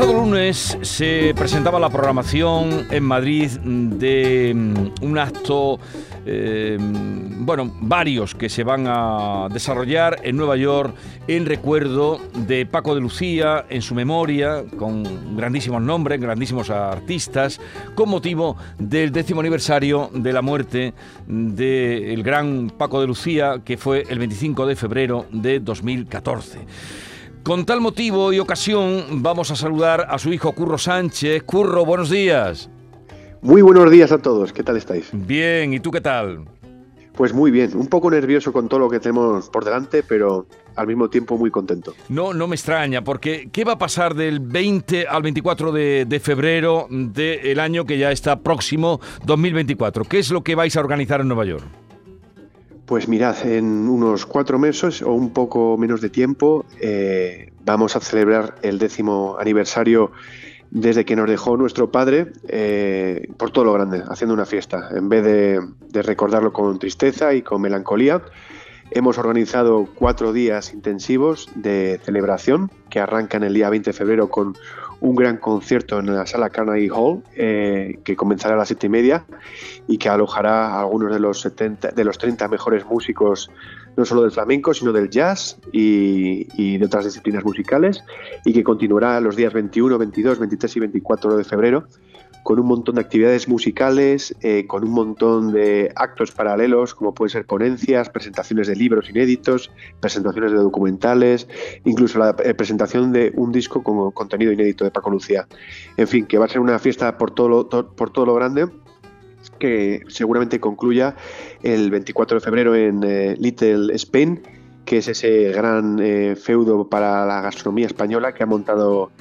Pasado lunes se presentaba la programación en Madrid de mm, un acto, eh, bueno, varios que se van a desarrollar en Nueva York en recuerdo de Paco de Lucía, en su memoria, con grandísimos nombres, grandísimos artistas, con motivo del décimo aniversario de la muerte del gran Paco de Lucía, que fue el 25 de febrero de 2014. Con tal motivo y ocasión vamos a saludar a su hijo Curro Sánchez. Curro, buenos días. Muy buenos días a todos, ¿qué tal estáis? Bien, ¿y tú qué tal? Pues muy bien, un poco nervioso con todo lo que tenemos por delante, pero al mismo tiempo muy contento. No, no me extraña, porque ¿qué va a pasar del 20 al 24 de, de febrero del año que ya está próximo, 2024? ¿Qué es lo que vais a organizar en Nueva York? Pues mirad, en unos cuatro meses o un poco menos de tiempo eh, vamos a celebrar el décimo aniversario desde que nos dejó nuestro padre eh, por todo lo grande, haciendo una fiesta. En vez de, de recordarlo con tristeza y con melancolía, hemos organizado cuatro días intensivos de celebración que arrancan el día 20 de febrero con un gran concierto en la sala Carnegie Hall eh, que comenzará a las siete y media y que alojará a algunos de los 70, de los 30 mejores músicos no solo del flamenco sino del jazz y, y de otras disciplinas musicales y que continuará los días 21, 22, 23 y 24 de febrero con un montón de actividades musicales, eh, con un montón de actos paralelos, como pueden ser ponencias, presentaciones de libros inéditos, presentaciones de documentales, incluso la eh, presentación de un disco con contenido inédito de Paco Lucía. En fin, que va a ser una fiesta por todo lo, to, por todo lo grande que seguramente concluya el 24 de febrero en eh, Little Spain, que es ese gran feudo para la gastronomía española que ha montado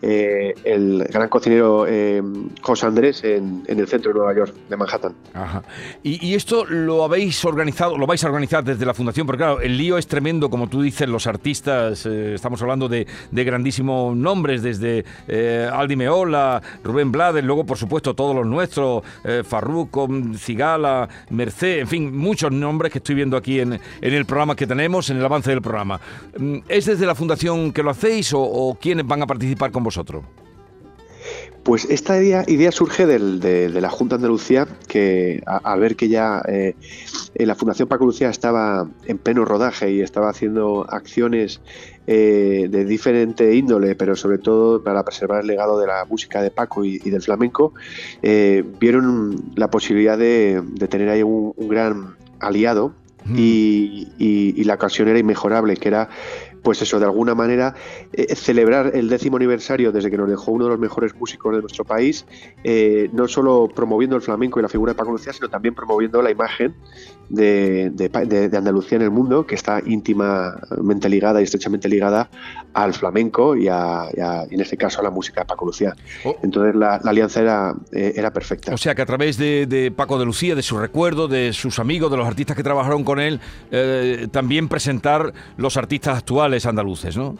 eh, el gran cocinero eh, José Andrés en, el centro de Nueva York, de Manhattan. Ajá. Y, esto lo habéis organizado, lo vais a organizar desde la fundación, porque claro, el lío es tremendo, como tú dices, los artistas, eh, estamos hablando de, grandísimos nombres, desde Aldi Meola, Rubén Blades, luego por supuesto todos los nuestros, Farruco, Cigala, Merced, en fin, muchos nombres que estoy viendo aquí en, en, el programa que tenemos, en el avance del programa. Mm, ¿Es desde la fundación que lo hacéis o, o quiénes van a participar con vosotros? Pues esta idea, idea surge del, de, de, la Junta de Andalucía, que al ver que ya eh, la Fundación Paco Lucía estaba en pleno rodaje y estaba haciendo acciones eh, de diferente índole, pero sobre todo para preservar el legado de la música de Paco y, y del flamenco, eh, vieron la posibilidad de, de tener ahí un, un gran aliado y, y, y, la ocasión era inmejorable, que era pues eso, de alguna manera eh, celebrar el décimo aniversario desde que nos dejó uno de los mejores músicos de nuestro país, eh, no solo promoviendo el flamenco y la figura de Paco Lucía, sino también promoviendo la imagen de, de, de, de, Andalucía en el mundo, que está íntimamente ligada y estrechamente ligada al flamenco y, a, y, a, y en este caso a la música de Paco Lucía. Oh. Entonces la, la, alianza era, eh, era perfecta. O sea que a través de, Paco de Lucía, de su recuerdo, de sus amigos, de los artistas que trabajaron con él, también presentar los artistas actuales andaluces, ¿no?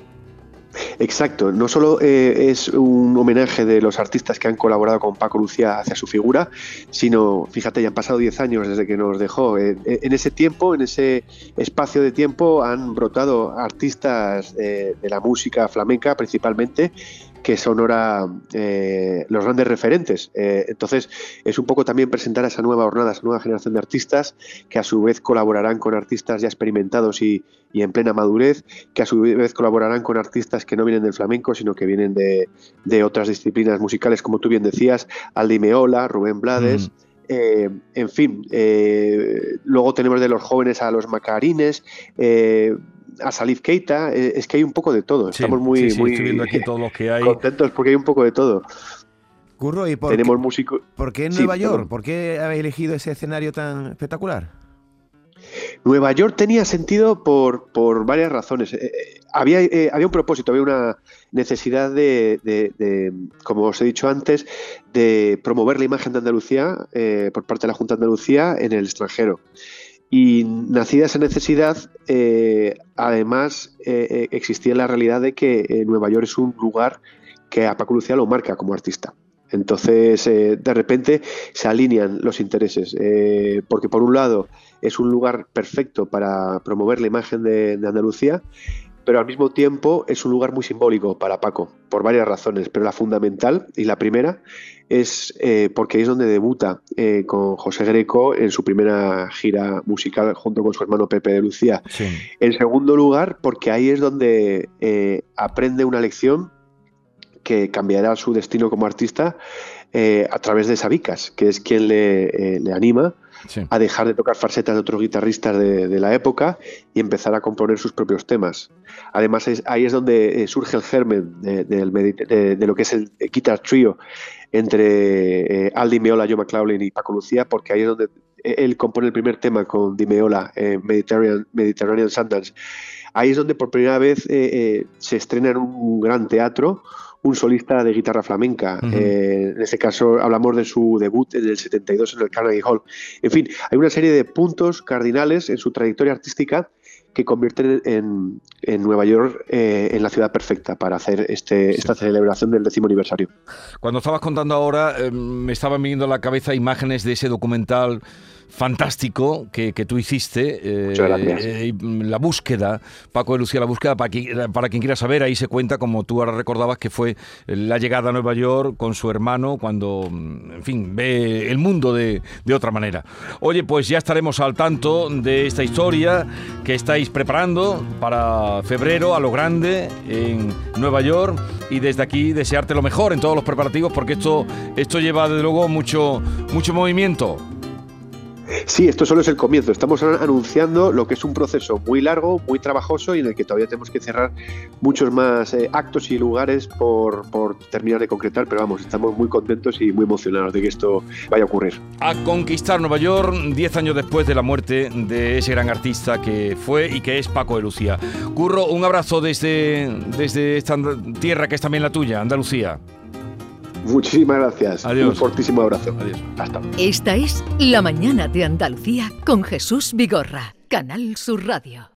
Exacto, no solo eh, es un homenaje de los artistas que han colaborado con Paco Lucía hacia su figura, sino, fíjate, ya han pasado 10 años desde que nos dejó. En, en, ese tiempo, en ese espacio de tiempo, han brotado artistas eh, de la música flamenca principalmente que son ahora eh, los grandes referentes. Eh, entonces, es un poco también presentar a esa nueva jornada, a esa nueva generación de artistas que a su vez colaborarán con artistas ya experimentados y, y, en plena madurez, que a su vez colaborarán con artistas que no vienen del flamenco, sino que vienen de, de otras disciplinas musicales, como tú bien decías, Aldi Meola, Rubén Blades. Mm. Eh, en fin, eh, luego tenemos de los jóvenes a los macarines, eh, a Salif Keita, eh, es que hay un poco de todo. Sí, Estamos muy, sí, sí, muy estoy viendo aquí todos los que hay. contentos porque hay un poco de todo. Curro, ¿y por Tenemos qué, músicos. ¿por qué en Sí, Nueva York? perdón. ¿Por qué habéis elegido ese escenario tan espectacular? Nueva York tenía sentido por, por varias razones. Eh, eh, había, eh, había un propósito, había una necesidad de, como os he dicho antes, de promover la imagen de Andalucía por parte de la Junta de Andalucía en el extranjero. Y nacida esa necesidad, además existía la realidad de que Nueva York es un lugar que a Paco Lucía lo marca como artista. Entonces, de repente se alinean los intereses, porque por un lado es un lugar perfecto para promover la imagen de, Andalucía, pero al mismo tiempo es un lugar muy simbólico para Paco, por varias razones, pero la fundamental y la primera es eh, porque es donde debuta eh, con José Greco en su primera gira musical junto con su hermano Pepe de Lucía. En segundo lugar, porque ahí es donde eh, aprende una lección que cambiará su destino como artista a través de Sabicas, que es quien le, le anima a dejar de tocar farsetas de otros guitarristas de, la época y empezar a componer sus propios temas. Además, ahí es donde eh, surge el germen de, lo que es el Guitar Trio entre eh, Al Di Meola, Joe McLaughlin y Paco Lucía, porque ahí es donde eh, él compone el primer tema con Di Meola, Mediterranean, Mediterranean Sundance. Ahí es donde por primera vez se estrena en un gran teatro un solista de guitarra flamenca. Eh, en este caso hablamos de su debut en el 72 en el Carnegie Hall. En fin, hay una serie de puntos cardinales en su trayectoria artística que convierten en, Nueva York eh, en la ciudad perfecta para hacer este, esta celebración del décimo aniversario. Cuando estabas contando ahora, eh, me estaban viniendo a la cabeza imágenes de ese documental fantástico que, tú hiciste. Eh, eh, la búsqueda, Paco de Lucía, la búsqueda, para quien, para quien quiera saber, ahí se cuenta, como tú ahora recordabas, que fue la llegada a Nueva York con su hermano cuando, en fin, ve el mundo de, de otra manera. Oye, pues ya estaremos al tanto de esta historia que estáis preparando para febrero a lo grande en Nueva York y desde aquí desearte lo mejor en todos los preparativos porque esto, esto lleva desde luego mucho, mucho movimiento. Sí, esto solo es el comienzo. Estamos anunciando lo que es un proceso muy largo, muy trabajoso y en el que todavía tenemos que cerrar muchos más eh, actos y lugares por, terminar de concretar, pero vamos, estamos muy contentos y muy emocionados de que esto vaya a ocurrir. A conquistar Nueva York 10 años después de la muerte de ese gran artista que fue y que es Paco de Lucía. Curro, un abrazo desde, desde esta tierra que es también la tuya, Andalucía. Muchísimas gracias. Adiós. Un fortísimo abrazo. Adiós. Hasta. Esta es La Mañana de Andalucía con Jesús Vigorra, Canal Sur Radio.